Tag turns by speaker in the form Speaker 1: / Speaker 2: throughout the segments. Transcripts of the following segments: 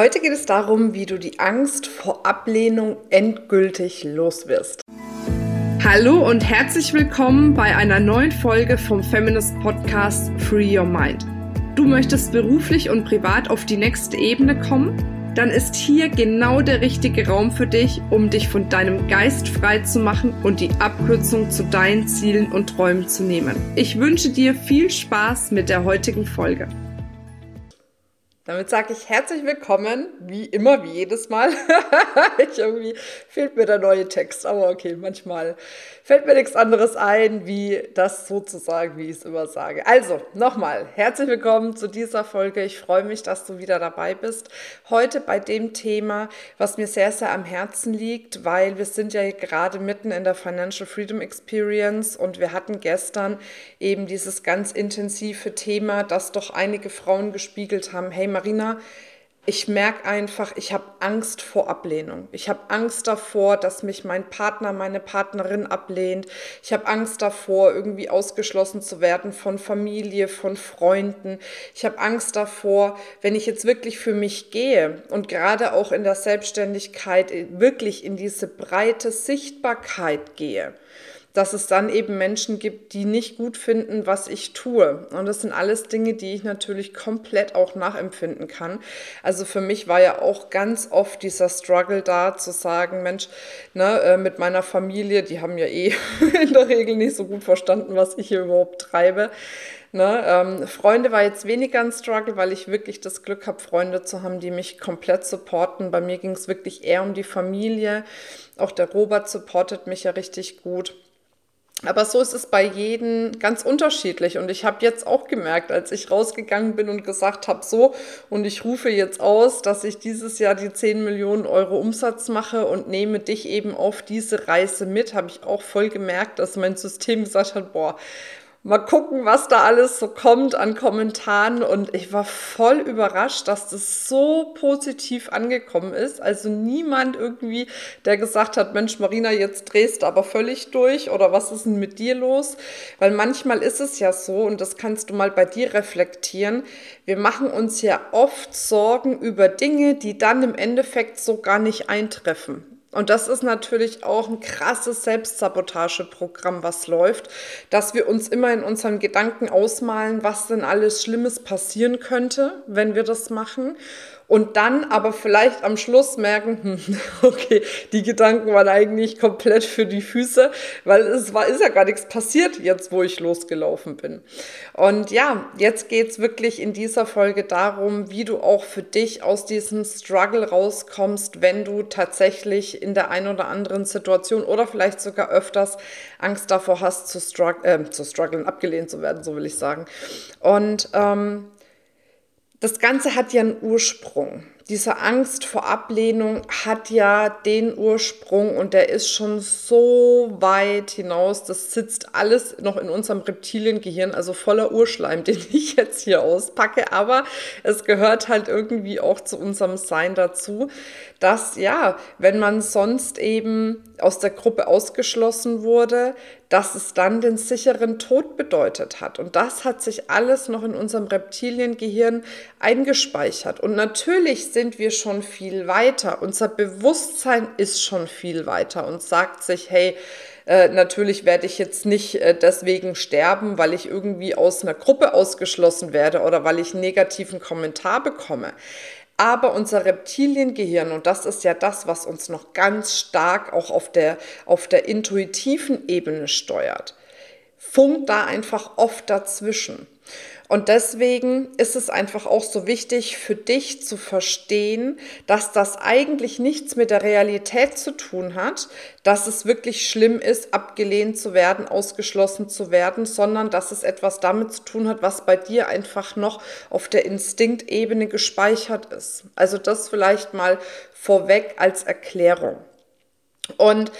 Speaker 1: Heute geht es darum, wie du die Angst vor Ablehnung endgültig loswirst.
Speaker 2: Hallo und herzlich willkommen bei einer neuen Folge vom Feminist Podcast Free Your Mind. Du möchtest beruflich und privat auf die nächste Ebene kommen? Dann ist hier genau der richtige Raum für dich, um dich von deinem Geist frei zu machen und die Abkürzung zu deinen Zielen und Träumen zu nehmen. Ich wünsche dir viel Spaß mit der heutigen Folge.
Speaker 1: Damit sage ich herzlich willkommen, wie immer, wie jedes Mal. ich irgendwie fehlt mir der neue Text, aber okay, manchmal fällt mir nichts anderes ein, wie das sozusagen, wie ich es immer sage. Also, nochmal, herzlich willkommen zu dieser Folge. Ich freue mich, dass du wieder dabei bist. Heute bei dem Thema, was mir sehr, sehr am Herzen liegt, weil wir sind ja gerade mitten in der Financial Freedom Experience und wir hatten gestern eben dieses ganz intensive Thema, das doch einige Frauen gespiegelt haben. Hey Marina, ich merke einfach, ich habe Angst vor Ablehnung. Ich habe Angst davor, dass mich mein Partner, meine Partnerin ablehnt. Ich habe Angst davor, irgendwie ausgeschlossen zu werden von Familie, von Freunden. Ich habe Angst davor, wenn ich jetzt wirklich für mich gehe und gerade auch in der Selbstständigkeit wirklich in diese breite Sichtbarkeit gehe dass es dann eben Menschen gibt, die nicht gut finden, was ich tue. Und das sind alles Dinge, die ich natürlich komplett auch nachempfinden kann. Also für mich war ja auch ganz oft dieser Struggle da, zu sagen, Mensch, ne, äh, mit meiner Familie, die haben ja eh in der Regel nicht so gut verstanden, was ich hier überhaupt treibe. Ne, ähm, Freunde war jetzt weniger ein Struggle, weil ich wirklich das Glück habe, Freunde zu haben, die mich komplett supporten. Bei mir ging es wirklich eher um die Familie. Auch der Robert supportet mich ja richtig gut. Aber so ist es bei jedem ganz unterschiedlich. Und ich habe jetzt auch gemerkt, als ich rausgegangen bin und gesagt habe, so, und ich rufe jetzt aus, dass ich dieses Jahr die 10 Millionen Euro Umsatz mache und nehme dich eben auf diese Reise mit, habe ich auch voll gemerkt, dass mein System gesagt hat, boah, Mal gucken, was da alles so kommt an Kommentaren. Und ich war voll überrascht, dass das so positiv angekommen ist. Also niemand irgendwie, der gesagt hat, Mensch, Marina, jetzt drehst du aber völlig durch oder was ist denn mit dir los? Weil manchmal ist es ja so, und das kannst du mal bei dir reflektieren, wir machen uns ja oft Sorgen über Dinge, die dann im Endeffekt so gar nicht eintreffen. Und das ist natürlich auch ein krasses Selbstsabotageprogramm, was läuft, dass wir uns immer in unseren Gedanken ausmalen, was denn alles Schlimmes passieren könnte, wenn wir das machen und dann aber vielleicht am Schluss merken, hm, okay, die Gedanken waren eigentlich komplett für die Füße, weil es war, ist ja gar nichts passiert jetzt, wo ich losgelaufen bin. Und ja, jetzt geht's wirklich in dieser Folge darum, wie du auch für dich aus diesem Struggle rauskommst, wenn du tatsächlich in der einen oder anderen Situation oder vielleicht sogar öfters Angst davor hast, zu, strugg äh, zu strugglen, abgelehnt zu werden, so will ich sagen. Und ähm, das Ganze hat ja einen Ursprung. Diese Angst vor Ablehnung hat ja den Ursprung und der ist schon so weit hinaus. Das sitzt alles noch in unserem Reptiliengehirn, also voller Urschleim, den ich jetzt hier auspacke. Aber es gehört halt irgendwie auch zu unserem Sein dazu, dass ja, wenn man sonst eben aus der Gruppe ausgeschlossen wurde, dass es dann den sicheren Tod bedeutet hat. Und das hat sich alles noch in unserem Reptiliengehirn eingespeichert. Und natürlich sind wir schon viel weiter. Unser Bewusstsein ist schon viel weiter und sagt sich, hey, äh, natürlich werde ich jetzt nicht äh, deswegen sterben, weil ich irgendwie aus einer Gruppe ausgeschlossen werde oder weil ich einen negativen Kommentar bekomme. Aber unser Reptiliengehirn, und das ist ja das, was uns noch ganz stark auch auf der, auf der intuitiven Ebene steuert, funkt da einfach oft dazwischen. Und deswegen ist es einfach auch so wichtig für dich zu verstehen, dass das eigentlich nichts mit der Realität zu tun hat, dass es wirklich schlimm ist, abgelehnt zu werden, ausgeschlossen zu werden, sondern dass es etwas damit zu tun hat, was bei dir einfach noch auf der Instinktebene gespeichert ist. Also das vielleicht mal vorweg als Erklärung. Und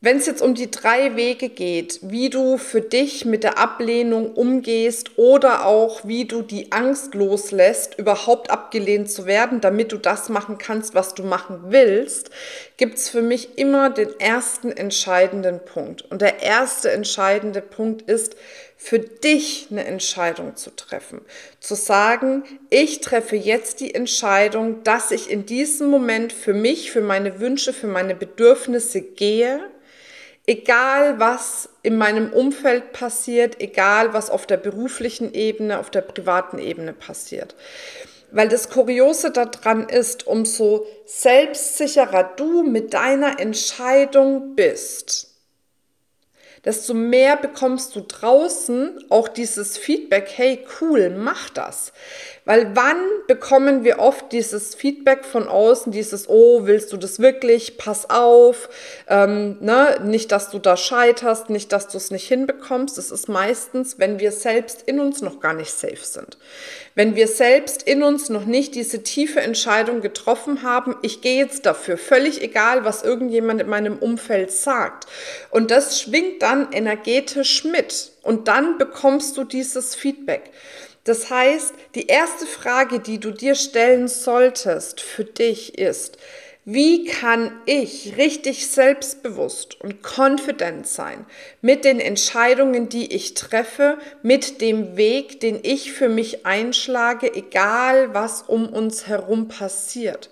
Speaker 1: wenn es jetzt um die drei Wege geht, wie du für dich mit der Ablehnung umgehst oder auch wie du die Angst loslässt, überhaupt abgelehnt zu werden, damit du das machen kannst, was du machen willst, gibt es für mich immer den ersten entscheidenden Punkt. Und der erste entscheidende Punkt ist, für dich eine Entscheidung zu treffen. Zu sagen, ich treffe jetzt die Entscheidung, dass ich in diesem Moment für mich, für meine Wünsche, für meine Bedürfnisse gehe, egal was in meinem Umfeld passiert, egal was auf der beruflichen Ebene, auf der privaten Ebene passiert. Weil das Kuriose daran ist, umso selbstsicherer du mit deiner Entscheidung bist, desto mehr bekommst du draußen auch dieses Feedback, hey cool, mach das. Weil wann bekommen wir oft dieses Feedback von außen, dieses, oh, willst du das wirklich? Pass auf, ähm, ne? nicht, dass du da scheiterst, nicht, dass du es nicht hinbekommst. Das ist meistens, wenn wir selbst in uns noch gar nicht safe sind. Wenn wir selbst in uns noch nicht diese tiefe Entscheidung getroffen haben, ich gehe jetzt dafür, völlig egal, was irgendjemand in meinem Umfeld sagt. Und das schwingt dann energetisch mit. Und dann bekommst du dieses Feedback. Das heißt, die erste Frage, die du dir stellen solltest für dich ist, wie kann ich richtig selbstbewusst und confident sein mit den Entscheidungen, die ich treffe, mit dem Weg, den ich für mich einschlage, egal was um uns herum passiert?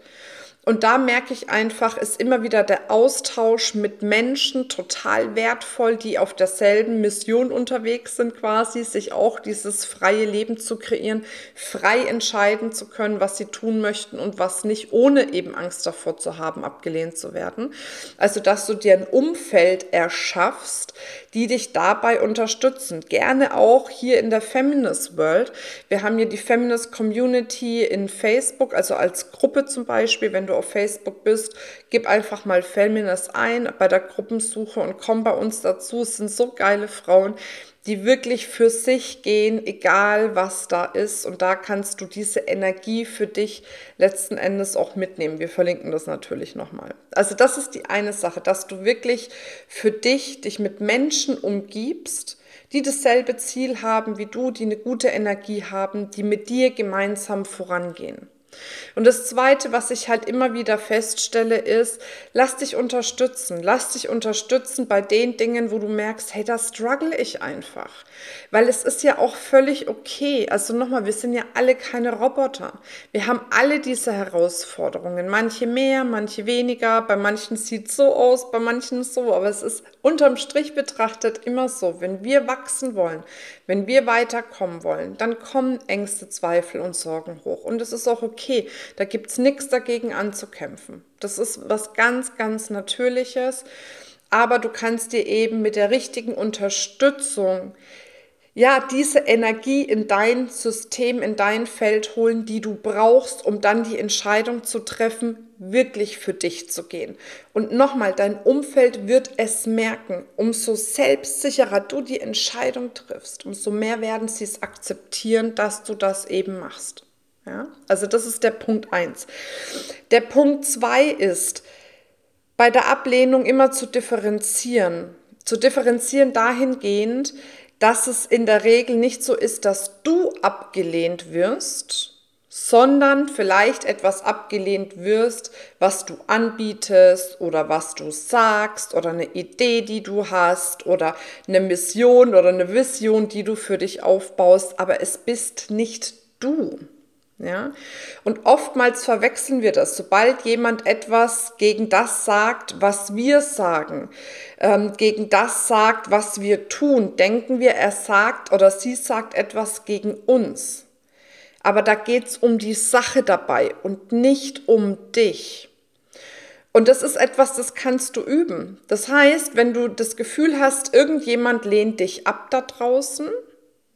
Speaker 1: Und da merke ich einfach, ist immer wieder der Austausch mit Menschen total wertvoll, die auf derselben Mission unterwegs sind, quasi, sich auch dieses freie Leben zu kreieren, frei entscheiden zu können, was sie tun möchten und was nicht, ohne eben Angst davor zu haben, abgelehnt zu werden. Also, dass du dir ein Umfeld erschaffst, die dich dabei unterstützen. Gerne auch hier in der Feminist World. Wir haben hier die Feminist Community in Facebook, also als Gruppe zum Beispiel, wenn du auf Facebook bist, gib einfach mal Feminist ein bei der Gruppensuche und komm bei uns dazu. Es sind so geile Frauen, die wirklich für sich gehen, egal was da ist. Und da kannst du diese Energie für dich letzten Endes auch mitnehmen. Wir verlinken das natürlich nochmal. Also das ist die eine Sache, dass du wirklich für dich dich mit Menschen umgibst, die dasselbe Ziel haben wie du, die eine gute Energie haben, die mit dir gemeinsam vorangehen. Und das Zweite, was ich halt immer wieder feststelle, ist, lass dich unterstützen. Lass dich unterstützen bei den Dingen, wo du merkst, hey, da struggle ich einfach. Weil es ist ja auch völlig okay. Also nochmal, wir sind ja alle keine Roboter. Wir haben alle diese Herausforderungen. Manche mehr, manche weniger. Bei manchen sieht es so aus, bei manchen so. Aber es ist unterm Strich betrachtet immer so. Wenn wir wachsen wollen, wenn wir weiterkommen wollen, dann kommen Ängste, Zweifel und Sorgen hoch. Und es ist auch okay. Da gibt es nichts dagegen anzukämpfen. Das ist was ganz, ganz Natürliches. Aber du kannst dir eben mit der richtigen Unterstützung ja, diese Energie in dein System, in dein Feld holen, die du brauchst, um dann die Entscheidung zu treffen, wirklich für dich zu gehen. Und nochmal, dein Umfeld wird es merken. Umso selbstsicherer du die Entscheidung triffst, umso mehr werden sie es akzeptieren, dass du das eben machst. Ja? Also das ist der Punkt eins. Der Punkt zwei ist, bei der Ablehnung immer zu differenzieren. Zu differenzieren dahingehend, dass es in der Regel nicht so ist, dass du abgelehnt wirst, sondern vielleicht etwas abgelehnt wirst, was du anbietest oder was du sagst oder eine Idee, die du hast oder eine Mission oder eine Vision, die du für dich aufbaust, aber es bist nicht du. Ja? Und oftmals verwechseln wir das. Sobald jemand etwas gegen das sagt, was wir sagen, ähm, gegen das sagt, was wir tun, denken wir, er sagt oder sie sagt etwas gegen uns. Aber da geht es um die Sache dabei und nicht um dich. Und das ist etwas, das kannst du üben. Das heißt, wenn du das Gefühl hast, irgendjemand lehnt dich ab da draußen,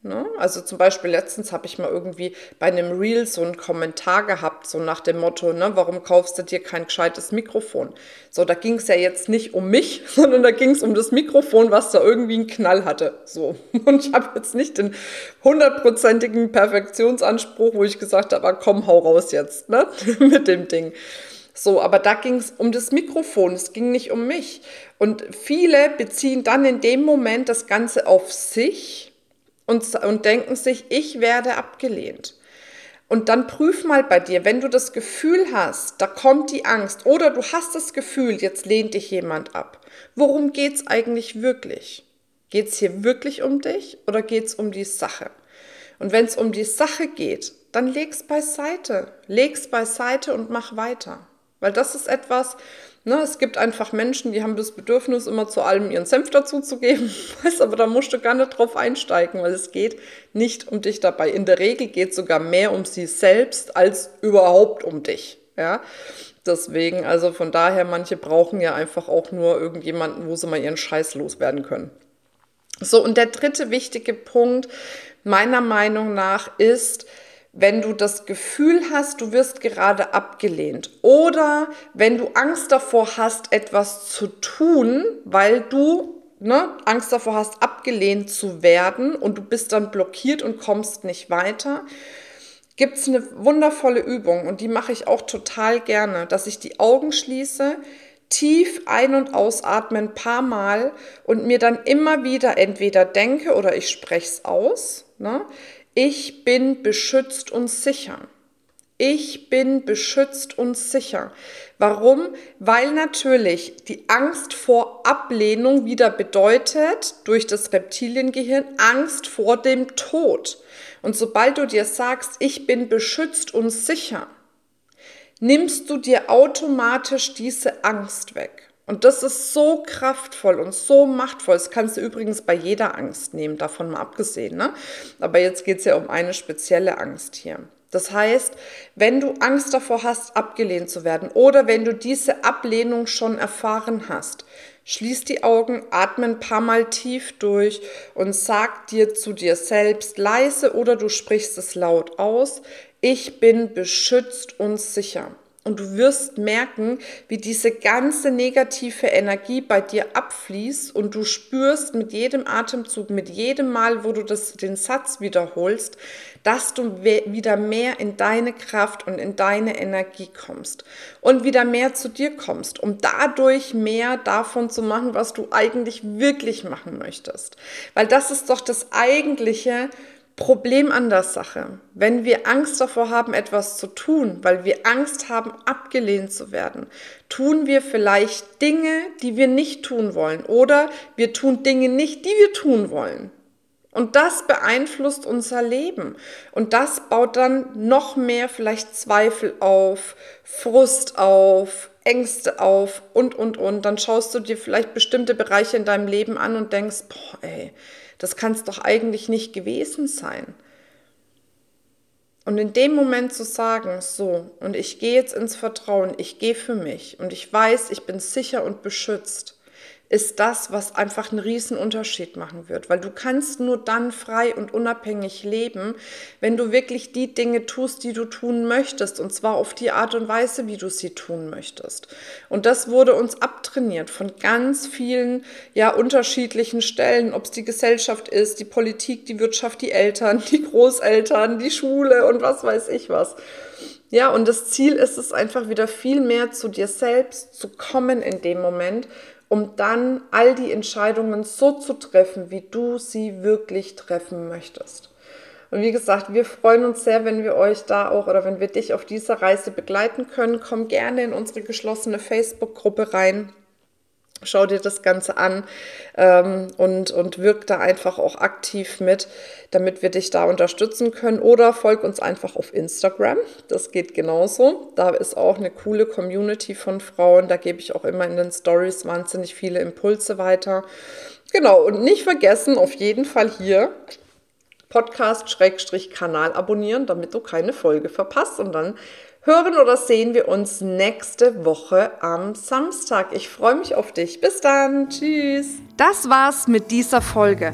Speaker 1: Ne? Also zum Beispiel letztens habe ich mal irgendwie bei einem Reel so einen Kommentar gehabt, so nach dem Motto, ne, warum kaufst du dir kein gescheites Mikrofon? So, da ging es ja jetzt nicht um mich, sondern da ging es um das Mikrofon, was da irgendwie einen Knall hatte. So. Und ich habe jetzt nicht den hundertprozentigen Perfektionsanspruch, wo ich gesagt habe, ah, komm, hau raus jetzt, ne, mit dem Ding. So, aber da ging es um das Mikrofon, es ging nicht um mich. Und viele beziehen dann in dem Moment das Ganze auf sich und, und denken sich, ich werde abgelehnt. Und dann prüf mal bei dir, wenn du das Gefühl hast, da kommt die Angst oder du hast das Gefühl, jetzt lehnt dich jemand ab. Worum geht es eigentlich wirklich? Geht es hier wirklich um dich oder geht es um die Sache? Und wenn es um die Sache geht, dann leg's beiseite. Leg's beiseite und mach weiter. Weil das ist etwas, ne, es gibt einfach Menschen, die haben das Bedürfnis, immer zu allem ihren Senf dazuzugeben. Weißt, aber da musst du gar nicht drauf einsteigen, weil es geht nicht um dich dabei. In der Regel geht es sogar mehr um sie selbst als überhaupt um dich. Ja, deswegen, also von daher, manche brauchen ja einfach auch nur irgendjemanden, wo sie mal ihren Scheiß loswerden können. So, und der dritte wichtige Punkt meiner Meinung nach ist, wenn du das Gefühl hast, du wirst gerade abgelehnt oder wenn du Angst davor hast, etwas zu tun, weil du ne, Angst davor hast, abgelehnt zu werden und du bist dann blockiert und kommst nicht weiter, gibt es eine wundervolle Übung und die mache ich auch total gerne, dass ich die Augen schließe, tief ein- und ausatme ein paar Mal und mir dann immer wieder entweder denke oder ich spreche es aus. Ne? Ich bin beschützt und sicher. Ich bin beschützt und sicher. Warum? Weil natürlich die Angst vor Ablehnung wieder bedeutet, durch das Reptiliengehirn, Angst vor dem Tod. Und sobald du dir sagst, ich bin beschützt und sicher, nimmst du dir automatisch diese Angst weg. Und das ist so kraftvoll und so machtvoll. Das kannst du übrigens bei jeder Angst nehmen, davon mal abgesehen. Ne? Aber jetzt geht es ja um eine spezielle Angst hier. Das heißt, wenn du Angst davor hast, abgelehnt zu werden oder wenn du diese Ablehnung schon erfahren hast, schließ die Augen, atme ein paar Mal tief durch und sag dir zu dir selbst leise oder du sprichst es laut aus, ich bin beschützt und sicher. Und du wirst merken, wie diese ganze negative Energie bei dir abfließt und du spürst mit jedem Atemzug, mit jedem Mal, wo du das, den Satz wiederholst, dass du wieder mehr in deine Kraft und in deine Energie kommst und wieder mehr zu dir kommst, um dadurch mehr davon zu machen, was du eigentlich wirklich machen möchtest. Weil das ist doch das eigentliche, Problem an der Sache. Wenn wir Angst davor haben, etwas zu tun, weil wir Angst haben, abgelehnt zu werden, tun wir vielleicht Dinge, die wir nicht tun wollen oder wir tun Dinge nicht, die wir tun wollen. Und das beeinflusst unser Leben. Und das baut dann noch mehr vielleicht Zweifel auf, Frust auf, Ängste auf und, und, und. Dann schaust du dir vielleicht bestimmte Bereiche in deinem Leben an und denkst, boah, ey, das kann es doch eigentlich nicht gewesen sein. Und in dem Moment zu sagen, so, und ich gehe jetzt ins Vertrauen, ich gehe für mich und ich weiß, ich bin sicher und beschützt, ist das, was einfach einen riesen Unterschied machen wird, weil du kannst nur dann frei und unabhängig leben, wenn du wirklich die Dinge tust, die du tun möchtest und zwar auf die Art und Weise, wie du sie tun möchtest. Und das wurde uns abtrainiert von ganz vielen ja unterschiedlichen Stellen, ob es die Gesellschaft ist, die Politik, die Wirtschaft, die Eltern, die Großeltern, die Schule und was weiß ich was. Ja, und das Ziel ist es einfach wieder viel mehr zu dir selbst zu kommen in dem Moment um dann all die Entscheidungen so zu treffen, wie du sie wirklich treffen möchtest. Und wie gesagt, wir freuen uns sehr, wenn wir euch da auch oder wenn wir dich auf dieser Reise begleiten können. Komm gerne in unsere geschlossene Facebook-Gruppe rein. Schau dir das Ganze an ähm, und, und wirk da einfach auch aktiv mit, damit wir dich da unterstützen können. Oder folg uns einfach auf Instagram. Das geht genauso. Da ist auch eine coole Community von Frauen. Da gebe ich auch immer in den Stories wahnsinnig viele Impulse weiter. Genau, und nicht vergessen, auf jeden Fall hier Podcast-Kanal abonnieren, damit du keine Folge verpasst. Und dann hören oder sehen wir uns nächste Woche am Samstag. Ich freue mich auf dich. Bis dann. Tschüss.
Speaker 2: Das war's mit dieser Folge.